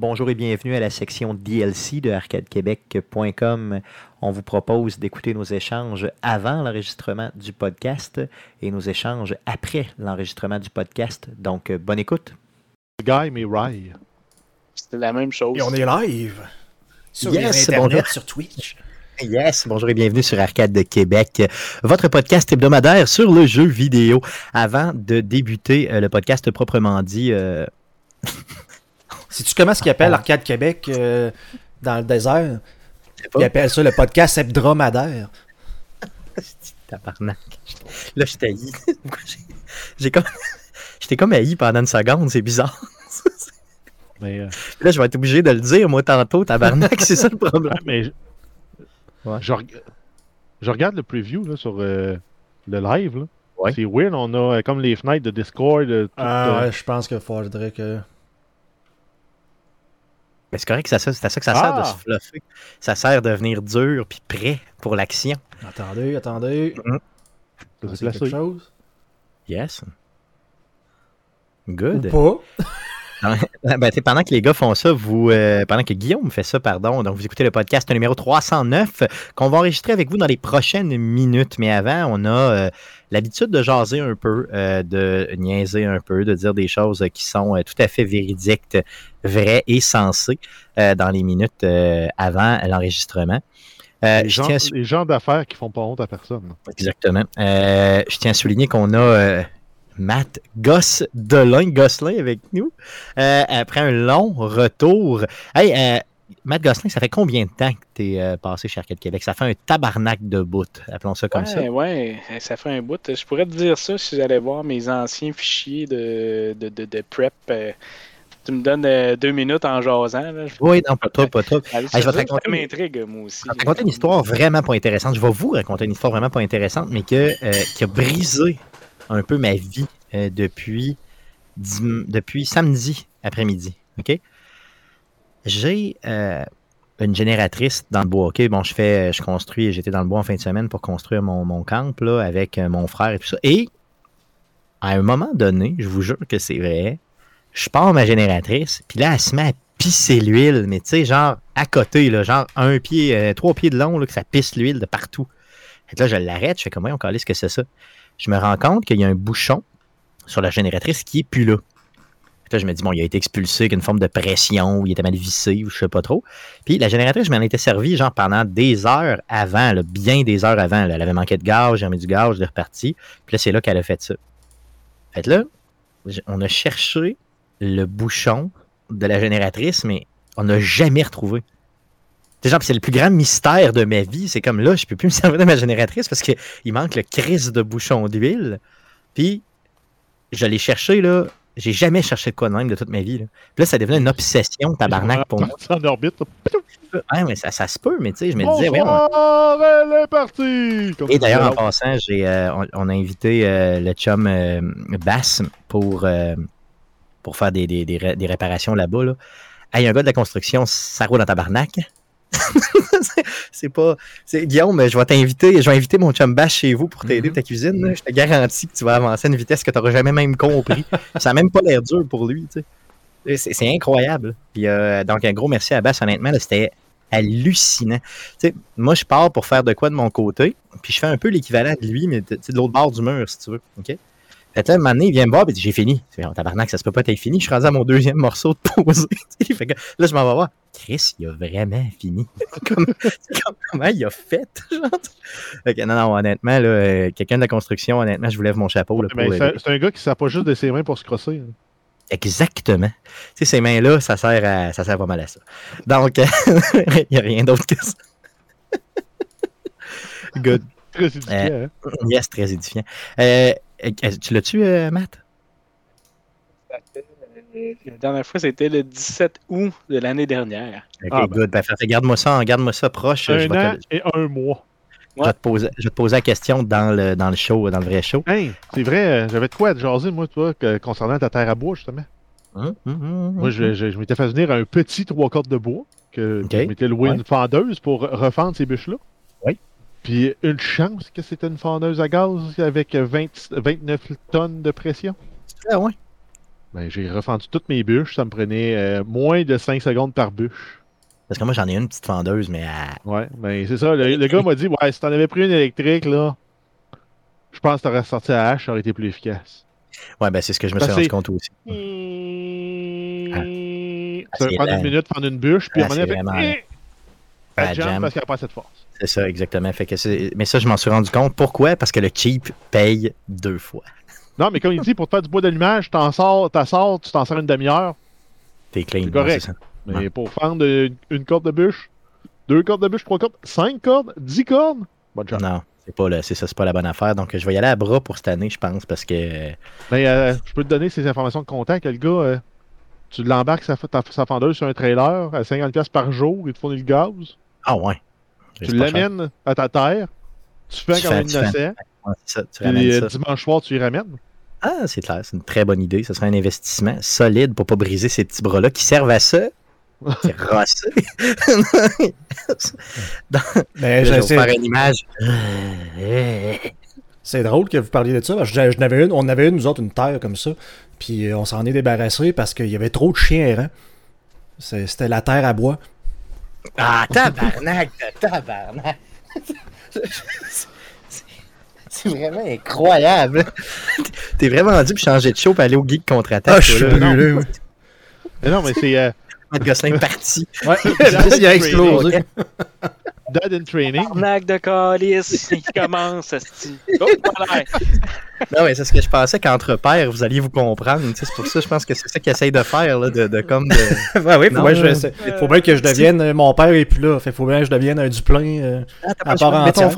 Bonjour et bienvenue à la section DLC de arcadequebec.com. On vous propose d'écouter nos échanges avant l'enregistrement du podcast et nos échanges après l'enregistrement du podcast. Donc, euh, bonne écoute. Guy, mais Rye. C'était la même chose. Et on est live sur Yes, Internet, bonjour. sur Twitch. Yes, bonjour et bienvenue sur Arcade de Québec, votre podcast hebdomadaire sur le jeu vidéo. Avant de débuter euh, le podcast proprement dit, euh, Sais-tu comment ce qu'ils appellent Arcade Québec euh, dans le désert? Ils appellent ça le podcast hebdomadaire. tabarnak. Là, je t'ai haï. Pourquoi j'ai- comme... J'étais comme haï pendant une seconde, c'est bizarre. Mais, euh, Là, je vais être obligé de le dire, moi, tantôt, tabarnak, c'est ça le problème. mais je, Ouais. je reg- je regarde le preview là, sur euh, le live. là. Ouais. C'est weird, on a euh, comme les fenêtres de Discord. tout, Ah euh, ouais, je pense qu'il faudrait que. Mais c'est correct, c'est à ça, c'est à ça que ça sert de Ah! se fluffer. Ça sert de devenir dur puis prêt pour l'action. Attendez, attendez. Ah, s'est c'est quelque chose? Yes. Ou Good. pas? Ben, tu sais, pendant que les gars font ça, vous, euh, pendant que Guillaume fait ça, pardon, donc vous écoutez le podcast numéro 309 qu'on va enregistrer avec vous dans les prochaines minutes. Mais avant, on a euh, l'habitude de jaser un peu, euh, de niaiser un peu, de dire des choses qui sont euh, tout à fait véridiques, vraies et sensées euh, dans les minutes euh, avant l'enregistrement. Euh, les, je gens, tiens à sou- les gens d'affaires qui font pas honte à personne. Exactement. Euh, je tiens à souligner qu'on a euh, Matt Goss Delin, Gosselin avec nous. Euh, après un long retour. Hey, euh, Matt Gosselin, ça fait combien de temps que tu es passé chez Arcade Québec? Ça fait un tabarnak de bout, appelons ça comme ça. Ouais, ouais, ça fait un bout. Je pourrais te dire ça si j'allais voir mes anciens fichiers de, de, de, de prep. euh, Tu me donnes euh, deux minutes en jasant. Là. Oui, non, pas toi, pas toi. Allez, je vais te ça, raconter- ça m'intrigue, moi aussi. Je vais te raconter une histoire vraiment pas intéressante. Je vais vous raconter une histoire vraiment pas intéressante, mais que, euh, qui a brisé un peu ma vie euh, depuis, dim- depuis samedi après-midi. OK? J'ai euh, une génératrice dans le bois. Bon, je fais, je construis, j'étais dans le bois en fin de semaine pour construire mon, camp là, avec euh, mon frère et tout ça. Et à un moment donné, je vous jure que c'est vrai, je pars ma génératrice, puis là, elle se met à pisser l'huile, mais tu sais, genre à côté, genre un pied, euh, trois pieds de long, là, que ça pisse l'huile de partout. Que là, je l'arrête, je fais comment on calisse que c'est ça? Je me rends compte qu'il y a un bouchon sur la génératrice qui est plus là. Là, je me dis, bon, il a été expulsé avec une forme de pression, ou il était mal vissé, ou je sais pas trop. Puis la génératrice, je m'en étais servi, genre, pendant des heures avant, bien des heures avant. Elle avait manqué de gaz, j'ai remis du gaz, je l'ai reparti. Puis là, c'est là qu'elle a fait ça. Fait là, on a cherché le bouchon de la génératrice, mais on n'a jamais retrouvé. C'est le plus grand mystère de ma vie. C'est comme là, je peux plus me servir de ma génératrice parce qu'il manque le crise de bouchon d'huile. Puis, je l'ai cherché, là. J'ai jamais cherché de quoi de même de toute ma vie. Là, Puis là ça devenait une obsession, tabarnak, pour moi. En orbite. Ouais, mais ça, ça se peut, mais tu sais, je me disais, ouais, on- elle est partie! Comme Et d'ailleurs, en passant, j'ai, euh, on, on a invité euh, le chum euh, Bass pour, pour faire des, des, des, ré- des réparations là-bas. Là. Hey, un gars de la construction, ça roule dans tabarnak. C'est- pas. Guillaume, je vais t'inviter. Je vais inviter mon chum Bass chez vous pour t'aider Mhm. ta cuisine. là. Je te garantis que tu vas avancer à une vitesse que tu n'auras jamais même compris. ça n'a même pas l'air dur pour lui. tu sais. C'est, incroyable. Puis, euh, donc, un gros merci à Bass, honnêtement. c'était hallucinant. Tu sais, moi, je pars pour faire de quoi de mon côté, puis je fais un peu l'équivalent de lui, mais de, tu sais, de l'autre bord du mur, si tu veux. OK? Fait là, un moment donné, il vient me voir, et dit J'ai fini. Oh, tabarnak, ça se peut pas être fini. Je suis rendu à mon deuxième morceau de que là, je m'en vais voir. Chris, il a vraiment fini. Comme- c'est comme- comment il a fait? non, non, honnêtement, là, euh, quelqu'un de la construction, honnêtement, je vous lève mon chapeau. Le- c'est un gars qui ne sert pas juste de ses mains pour se crosser. hein. Exactement. Tu sais, ces mains-là, ça sert, à, ça sert pas mal à ça. Donc, il n'y a rien d'autre que ça. Good. Très édifiant. Euh, hein. Yes, très édifiant. Euh, euh, tu l'as-tu, euh, Matt? La dernière fois, c'était le 17 août de l'année dernière. Ok, Ah, ben. good. Ben, garde-moi ça, garde-moi ça proche. je, Un vais an te, et un mois. je vais te poser, je vais te poser la question dans le, dans le show, dans le vrai show. Hey, c'est vrai, euh, j'avais de quoi à te jaser, moi, toi, que- concernant ta terre à bois, justement. Hum, hum, hum, Moi, je, je- je m'étais fait venir un petit trois cordes de bois, que Ok. je m'étais loué Ouais. une fendeuse pour refendre ces bûches-là. Oui. Puis une chance que c'était une fendeuse à gaz avec 20 29 tonnes de pression. Ah ouais. Ben, j'ai refendu toutes mes bûches. Ça me prenait euh, moins de 5 secondes par bûche. Parce que moi, j'en ai une petite fendeuse, mais à- Ouais, ben c'est ça. Le, le gars m'a dit Ouais, si t'en avais pris une électrique, là, je pense que t'aurais sorti à hache, ça aurait été plus efficace. ouais, ben c'est ce que je me suis rendu compte aussi. Ça va prendre une minute, prendre une bûche, puis Ah, vraiment fait, lent. Eh! Elle jam parce qu'elle n'a pas de force. C'est ça, exactement. Fait que c'est- mais ça, je m'en suis rendu compte. Pourquoi? Parce que le cheap paye deux fois. Non, mais comme il dit, pour te faire du bois d'allumage, t'en sors, t'en sors, tu t'en sers une demi-heure. T'es clean. C'est correct. ça. Mais Ouais. pour fendre une, une corde de bûche, deux cordes de bûche, trois cordes, cinq cordes, dix cordes, bonne chance. Non, c'est pas, le- c'est ça, c'est pas la bonne affaire. Donc, je vais y aller à bras pour cette année, je pense, parce que. Mais euh, je peux te donner ces informations de contact. Le gars, euh, tu l'embarques sa, ta- sa fendeuse sur un trailer à 50$ par jour, il te fournit le gaz. Ah ouais. Tu l'amènes à ta terre, tu fais Tu comme un fais- innocent, Ouais, c'est ça, tu puis ramènes euh, ça. dimanche soir, tu y ramènes? Ah, c'est clair, c'est une très bonne idée. Ce serait un investissement solide pour pas briser ces petits bras-là qui servent à ça. C'est rosser. Mais je vais faire une image. c'est drôle que vous parliez de ça. parce que je- je n'avais une, on avait une, nous autres, une terre comme ça. Puis euh, on s'en est débarrassé parce qu'il y avait trop de chiens errants. C'est- C'était la terre à bois. Ah, tabarnak, tabarnak. C'est vraiment incroyable. T'es vraiment dû pour changer de show pour aller au geek contre-attaque. Ah, je suis brûlé. oui. Mais non, mais c'est euh, Matt Gosselin parti. Ouais, il a explosé. Dad in Training. Arnaque de calice, il commence. Oh. Non, mais c'est ce que je pensais qu'entre pères, vous alliez vous comprendre. C'est pour ça, je pense que c'est ça qu'ils essayent de faire, là, de, de comme de... ouais, oui, faut, Non, bien, je- euh, faut bien que je devienne. Mon père est plus là. Fait faut bien que je devienne un Duplain. euh, Ah, À part ton,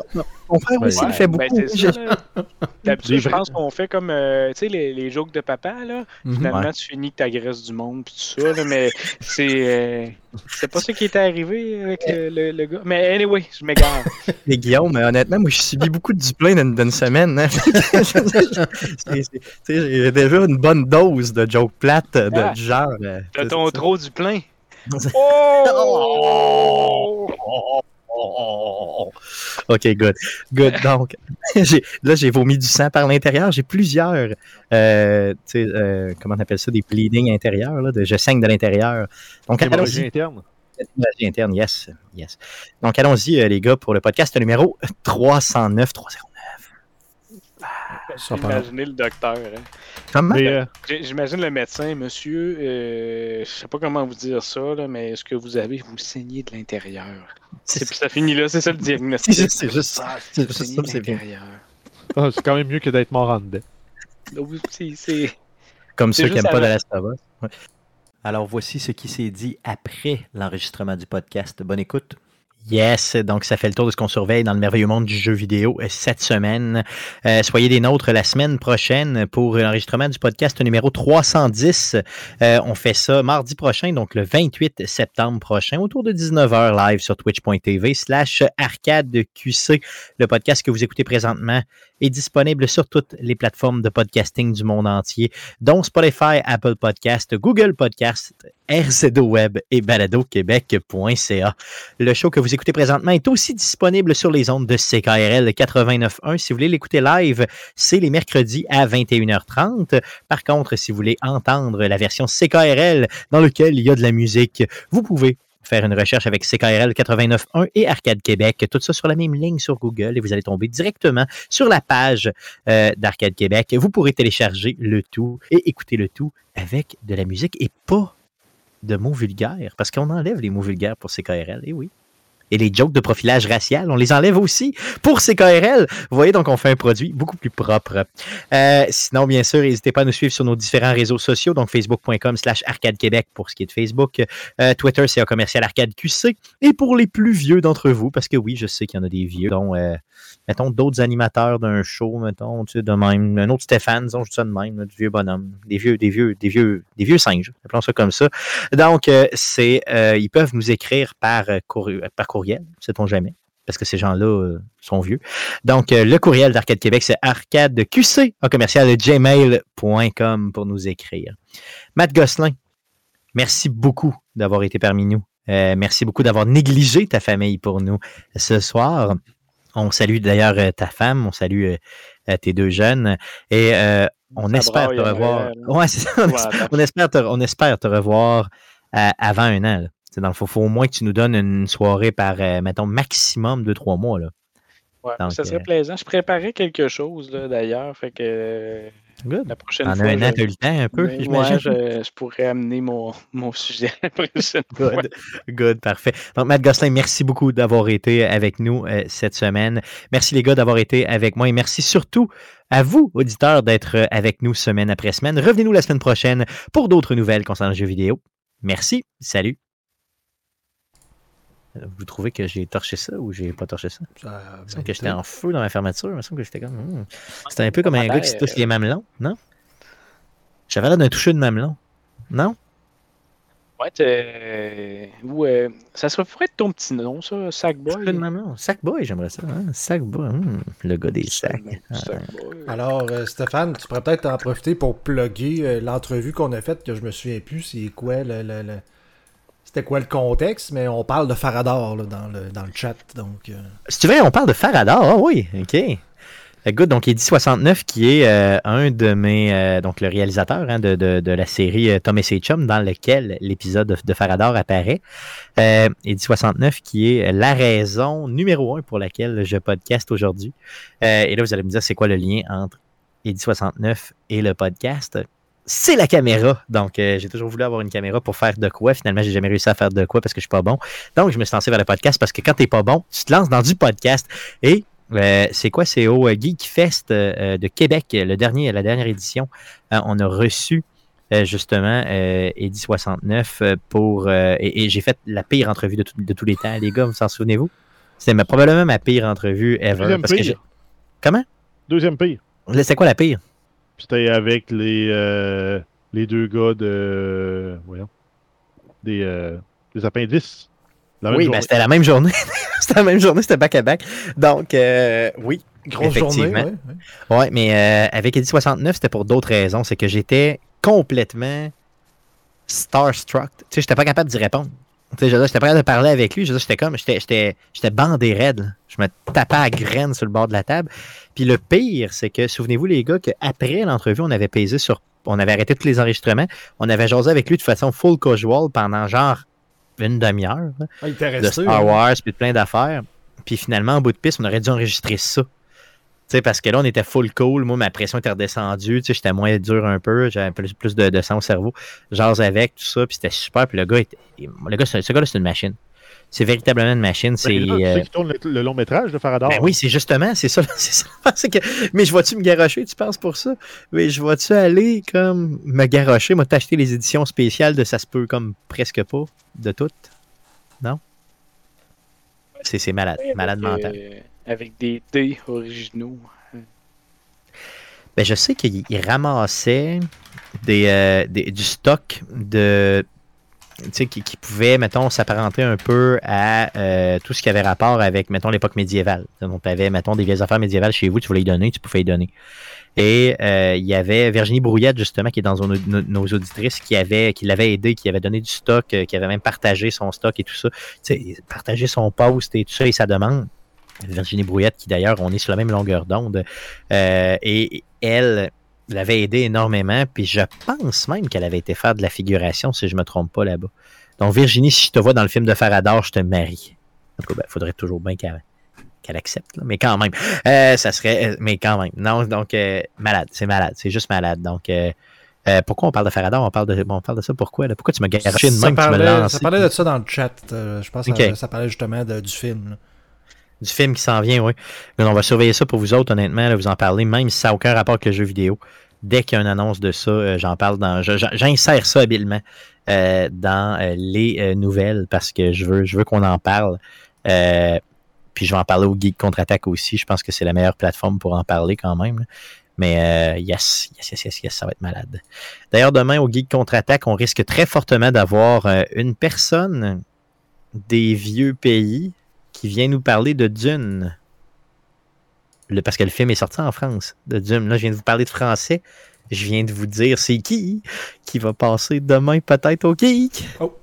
ton frère aussi, Ouais, il fait Ben, beaucoup. c'est Je-. D'habitude, je pense qu'on fait comme, euh, tu sais, les, les jokes de papa, là. mhm. Finalement, Ouais. tu finis que t'agresses du monde pis tout ça, là, mais c'est euh, c'est pas ça qui était arrivé avec le, le- le gars. Mais anyway, je m'égare. Et Guillaume, mais honnêtement, moi, je subis beaucoup de Duplain d'une d'une semaine. hein. J'ai déjà une bonne dose de joke plate de, Ah. du genre. euh, T'as ton trop du plein? C'est- Oh! Ok, good. Good. Donc, là, j'ai vomi du sang par l'intérieur. J'ai plusieurs, euh, euh, comment on appelle ça, des bleeding intérieurs. Là, de, je saigne de l'intérieur. Donc, allons-y. interne. Hémorragie interne, yes. yes. Donc, allons-y, euh, les gars, pour le podcast numéro 309. 309. Ça part. Imaginez le docteur. hein. Comment? Euh, J'imagine le médecin, monsieur, euh, je sais pas comment vous dire ça, là, mais est-ce que vous avez, vous saignez de l'intérieur? C'est Ça finit là, c'est ça le diagnostic. juste, c'est juste ça. Ah, C'est vous juste saignez ça, de c'est bien. ah, c'est quand même mieux que d'être mort en dedans. C'est- Comme ceux qui n'aiment pas de la Stava. Alors voici ce qui s'est dit après l'enregistrement du podcast. Bonne écoute. Yes, donc ça fait le tour de ce qu'on surveille dans le merveilleux monde du jeu vidéo euh, cette semaine. Euh, soyez des nôtres la semaine prochaine pour l'enregistrement du podcast numéro 310. Euh, on fait ça mardi prochain, donc le 28 septembre prochain, autour de 19h live sur twitch.tv slash arcadeqc. Le podcast que vous écoutez présentement est disponible sur toutes les plateformes de podcasting du monde entier dont Spotify, Apple Podcast, Google Podcast, RZO Web et baladoquebec.ca. Le show que vous écoutez présentement est aussi disponible sur les ondes de CKRL 89.1. Si vous voulez l'écouter live, c'est les mercredis à 21h30. Par contre, si vous voulez entendre la version CKRL dans laquelle il y a de la musique, vous pouvez faire une recherche avec CKRL 89.1 et Arcade Québec, tout ça sur la même ligne sur Google et vous allez tomber directement sur la page euh, d'Arcade Québec. Vous pourrez télécharger le tout et écouter le tout avec de la musique et pas de mots vulgaires, parce qu'on enlève les mots vulgaires pour CKRL, et oui. Et les jokes de profilage racial, on les enlève aussi pour CKRL. Vous voyez, donc on fait un produit beaucoup plus propre. Euh, sinon, bien sûr, n'hésitez pas à nous suivre sur nos différents réseaux sociaux, donc facebook.com slash arcade québec pour ce qui est de Facebook, euh, Twitter, c'est un commercial arcade QC, et pour les plus vieux d'entre vous, parce que oui, je sais qu'il y en a des vieux, dont, euh, mettons, d'autres animateurs d'un show, mettons, tu sais, de même, un autre Stéphane, disons, je dis ça de même, du vieux bonhomme, des vieux, des vieux, des vieux, des vieux singes, appelons ça comme ça. Donc, c'est, ils peuvent nous écrire par, courrier, par courriel, sait-on jamais, parce que ces gens-là euh, sont vieux. Donc, euh, le courriel d'Arcade Québec, c'est arcadeqc, en commercial, gmail.com pour nous écrire. Matt Gosselin, merci beaucoup d'avoir été parmi nous. Euh, merci beaucoup d'avoir négligé ta famille pour nous ce soir. On salue d'ailleurs ta femme, on salue tes deux jeunes. Et on espère revoir. Ouais. On, espère, attends. on espère te, on espère te revoir avant un an. là. C'est Dans le fond, faut au moins que tu nous donnes une soirée par, euh, mettons, maximum deux, trois mois. Là. Ouais, Donc, ça serait euh, plaisant. Je préparais quelque chose d'ailleurs. Fait que euh, Good. la prochaine En fois. un an, je- tu as eu le temps un peu, Ouais, je, je pourrais amener mon, mon sujet la prochaine fois. Good, parfait. Donc, Matt Gosselin, merci beaucoup d'avoir été avec nous euh, cette semaine. Merci les gars d'avoir été avec moi et merci surtout à vous, auditeurs, d'être euh, avec nous semaine après semaine. Revenez-nous la semaine prochaine pour d'autres nouvelles concernant le jeu vidéo. Merci, salut. Vous trouvez que j'ai torché ça ou j'ai pas torché ça? Ça, Il me ben, semble que j'étais en feu dans ma fermeture. Il me semble que j'étais comme. hmm. C'était un peu comme un gars qui se touche les mamelons, non? J'avais l'air d'un toucher de mamelon. Non? Ouais, t'es- ou, euh, ça serait pourrait être ton petit nom, ça, Sackboy. Toucher de mamelon. Sackboy, j'aimerais ça. Hein? Sackboy. hmm, Le gars des sacs. Sackboy. Alors, euh, Stéphane, tu pourrais peut-être en profiter pour plugger euh, l'entrevue qu'on a faite, que je me souviens plus, c'est quoi le. le- le- C'était quoi le contexte, mais on parle de Faradar là, dans, le, dans le chat. Donc, euh, Si tu veux, on parle de Faradar. Ah oui, OK. Euh, Good, donc Eddie 69, qui est euh, un de mes. donc le réalisateur hein, de, de- la série Tom et ses dans lequel l'épisode de, de Faradar apparaît. Euh, Eddie 69, qui est la raison numéro un pour laquelle je podcast aujourd'hui. Et là, vous allez me dire, c'est quoi le lien entre Eddie 69 et le podcast? C'est la caméra. Donc, euh, j'ai toujours voulu avoir une caméra pour faire de quoi. Finalement, j'ai jamais réussi à faire de quoi parce que je suis pas bon. Donc, je me suis lancé vers le podcast parce que quand t'es pas bon, tu te lances dans du podcast. Et euh, c'est quoi? C'est au euh, Geek Fest euh, euh, de Québec, le dernier, la dernière édition. Euh, on a reçu euh, justement euh, Eddie 69 euh, pour. euh, et et j'ai fait la pire entrevue de, tout- de tous les temps, les gars, vous s'en souvenez-vous? C'était probablement ma pire entrevue ever. Deuxième Parce pire. Comment? Deuxième pire. C'est quoi la pire? C'était avec les, euh, les deux gars de. Voyons. Des, euh, des appendices. Oui, journée. ben, c'était la même journée. c'était la même journée, c'était back-à-back. Donc, euh, oui. grosse journée. Effectivement. ouais, ouais. Ouais, mais euh, avec Eddie 69, c'était pour d'autres raisons. C'est que j'étais complètement starstruck. Tu sais, j'étais pas capable d'y répondre. Tu sais, j'étais capable de parler avec lui. J'étais comme, j'étais, bandé raide. là. Je me tapais à graine sur le bord de la table. Puis le pire, c'est que, souvenez-vous, les gars, qu'après l'entrevue, on avait pesé sur, on avait arrêté tous les enregistrements. On avait jasé avec lui de façon full casual pendant genre une demi-heure Ah, il était de resté. Star hein? Wars, puis de plein d'affaires. Puis finalement, en bout de piste, on aurait dû enregistrer ça. Tu sais, parce que là, on était full cool. Moi, ma pression était redescendue. Tu sais, j'étais moins dur un peu. J'avais plus, plus de, de sang au cerveau. Jase avec, tout ça. Puis c'était super. Puis le gars, était, le gars, ce ce gars-là, c'est une machine. C'est véritablement une machine. C'est. Ben, tu euh, qu'il tourne le, le long métrage de Faradar. ben oui, c'est justement, c'est ça. c'est ça. C'est que, mais je vois-tu me garrocher, tu penses pour ça? Mais je vois-tu aller comme me garrocher, moi t'acheter les éditions spéciales de ça se peut comme presque pas, de toutes? Non? C'est c'est malade, malade mental. Avec des dés originaux. Ben, je sais qu'il il ramassait des, euh, des- du stock de. Qui, qui pouvait, mettons, s'apparenter un peu à euh, tout ce qui avait rapport avec, mettons, l'époque médiévale. Donc, tu avais, mettons, des vieilles affaires médiévales chez vous, tu voulais y donner, tu pouvais y donner. Et euh, il y avait Virginie Brouillette, justement, qui est dans nos, nos- auditrices, qui avait qui l'avait aidé, qui avait donné du stock, qui avait même partagé son stock et tout ça. Sais, partager son post et tout ça et sa demande. Virginie Brouillette, qui d'ailleurs, on est sur la même longueur d'onde. Euh, et elle l'avait aidé énormément. Puis je pense même qu'elle avait été faire de la figuration, si je me trompe pas là-bas. Donc, Virginie, si je te vois dans le film de Faradar, je te marie. En tout cas, ben, faudrait toujours bien qu'elle accepte, là. mais quand même. Euh, ça serait. euh, Mais quand même. Non, donc, euh, malade. C'est malade. C'est juste malade. Donc, euh, pourquoi on parle de Faradar? On parle de, on parle de ça pourquoi là? Pourquoi tu me garoché de même que tu me parlait, lances? ça parlait de ça dans le chat. euh, je pense que ça, ça parlait justement de- du film. là. Du film qui s'en vient, oui. Mais on va surveiller ça pour vous autres, honnêtement, là, vous en parlez, même si ça n'a aucun rapport avec le jeu vidéo. Dès qu'il y a une annonce de ça, euh, j'en parle dans. J'insère ça habilement euh, dans euh, les nouvelles parce que je veux, je veux qu'on en parle. Puis je vais en parler au Geek Contre-Attaque aussi. Je pense que c'est la meilleure plateforme pour en parler quand même. Mais euh, yes, yes, yes, yes, yes, ça va être malade. D'ailleurs, demain, au Geek Contre-Attaque, on risque très fortement d'avoir une personne des vieux pays qui vient nous parler de Dune. Le- parce que le film est sorti en France, de Dune. Là, je viens de vous parler de français. Je viens de vous dire c'est qui qui va passer demain peut-être au geek. Oh.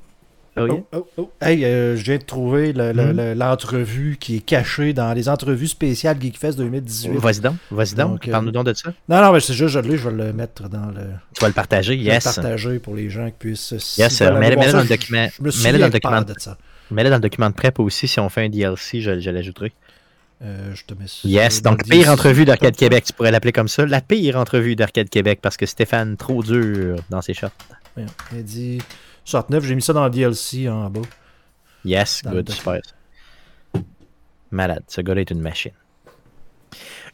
Oh, yeah. Oh, oh. Hey, euh, je viens de trouver le- le- l'entrevue qui est cachée dans les entrevues spéciales Geekfest 2018. Vas-y donc, vas-y donc. Donc, euh, Parle-nous donc de ça. Non, non, mais c'est juste, je je vais le mettre dans le. Tu vas le partager, je vais yes. le partager pour les gens qui puissent. Yes, veulent aller mets-le dans le document. Je me Mets-le souviens dans le document. de ça. Mets-le dans le document de prep aussi. Si on fait un DLC, je, je l'ajouterai. Euh, je te mets ça Yes, donc pire entrevue d'Arcade Québec, tu pourrais l'appeler comme ça. La pire entrevue d'Arcade Québec parce que Stéphane, trop dur dans ses shots. Il a dit 69, j'ai mis ça dans le DLC en bas. Yes, Dans good, super. Malade, ce gars-là est une machine.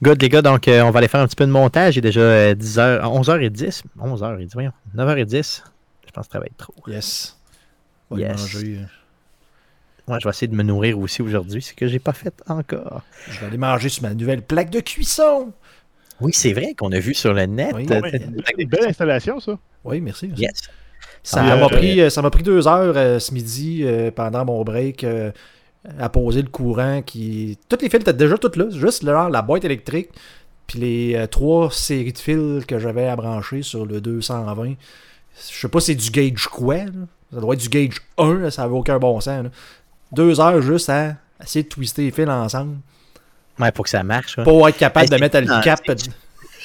Good, les gars, donc euh, on va aller faire un petit peu de montage. Il est déjà euh, 10h, 11h10. 11h10, voyons. 9h10. Je pense que ça va être trop. Yes. Yes. manger. Moi, je vais essayer de me nourrir aussi aujourd'hui, ce que j'ai pas fait encore. Je vais aller manger sur ma nouvelle plaque de cuisson. Oui, c'est vrai qu'on a vu sur le net. Oui. euh, t'as- une belle- installation, ça. Oui, merci. merci. Yes. Ça m'a euh, pris, euh, ça m'a pris deux heures euh, ce midi euh, pendant mon break euh, à poser le courant. qui Toutes les fils étaient déjà toutes là. Juste là, la boîte électrique. Puis les euh, trois séries de fils que j'avais à brancher sur le 220. Je sais pas si c'est du gauge quoi. là. Ça doit être du gauge 1. là, ça n'avait aucun bon sens. là. Deux heures juste à essayer de twister les fils ensemble. Ouais, pour que ça marche. ouais. Pour être capable Hey, de mettre le cap. c'est-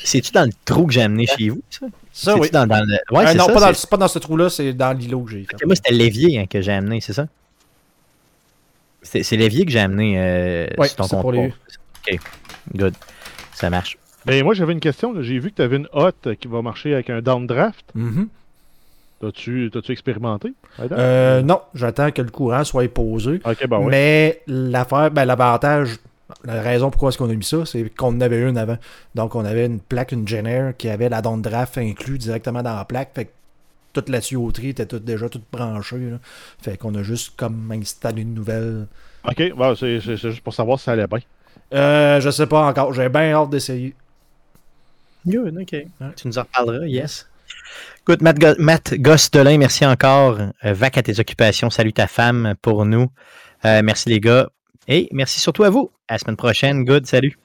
C'est-tu dans le trou que j'ai amené chez vous, ça? Ça, C'est-tu oui. Dans, dans le... Ouais, Euh, non, ça. pas, dans, pas ce trou-là, c'est dans l'îlot que j'ai fait. Ok, Moi, c'était l'évier hein, que j'ai amené, c'est ça? C'est l'évier que j'ai amené euh, Ouais, sur ton c'est pour les- Ok, good. Ça marche. Ben, moi, j'avais une question. J'ai vu que tu avais une hotte qui va marcher avec un downdraft. Mhm. T'as-tu t'as-tu expérimenté? Euh, non, j'attends que le courant soit posé. Ben. Mais l'affaire, ben, l'avantage, la raison pourquoi est-ce qu'on a mis ça, c'est qu'on en avait une avant. Donc on avait une plaque, une Jenner qui avait la downdraft inclus directement dans la plaque. Fait que toute la tuyauterie était toute, déjà toute branchée. là. Fait qu'on a juste comme installé une nouvelle. Ok, bon, c'est c'est- c'est juste pour savoir si ça allait bien. Euh, je sais pas encore. J'ai bien hâte d'essayer. Good, ok. Tu nous en reparleras, yes. Good, Matt, Go- Matt Gosselin, merci encore. Euh, vac à tes occupations. Salut ta femme pour nous. Euh, merci les gars. Et merci surtout à vous. À la semaine prochaine. Good, salut.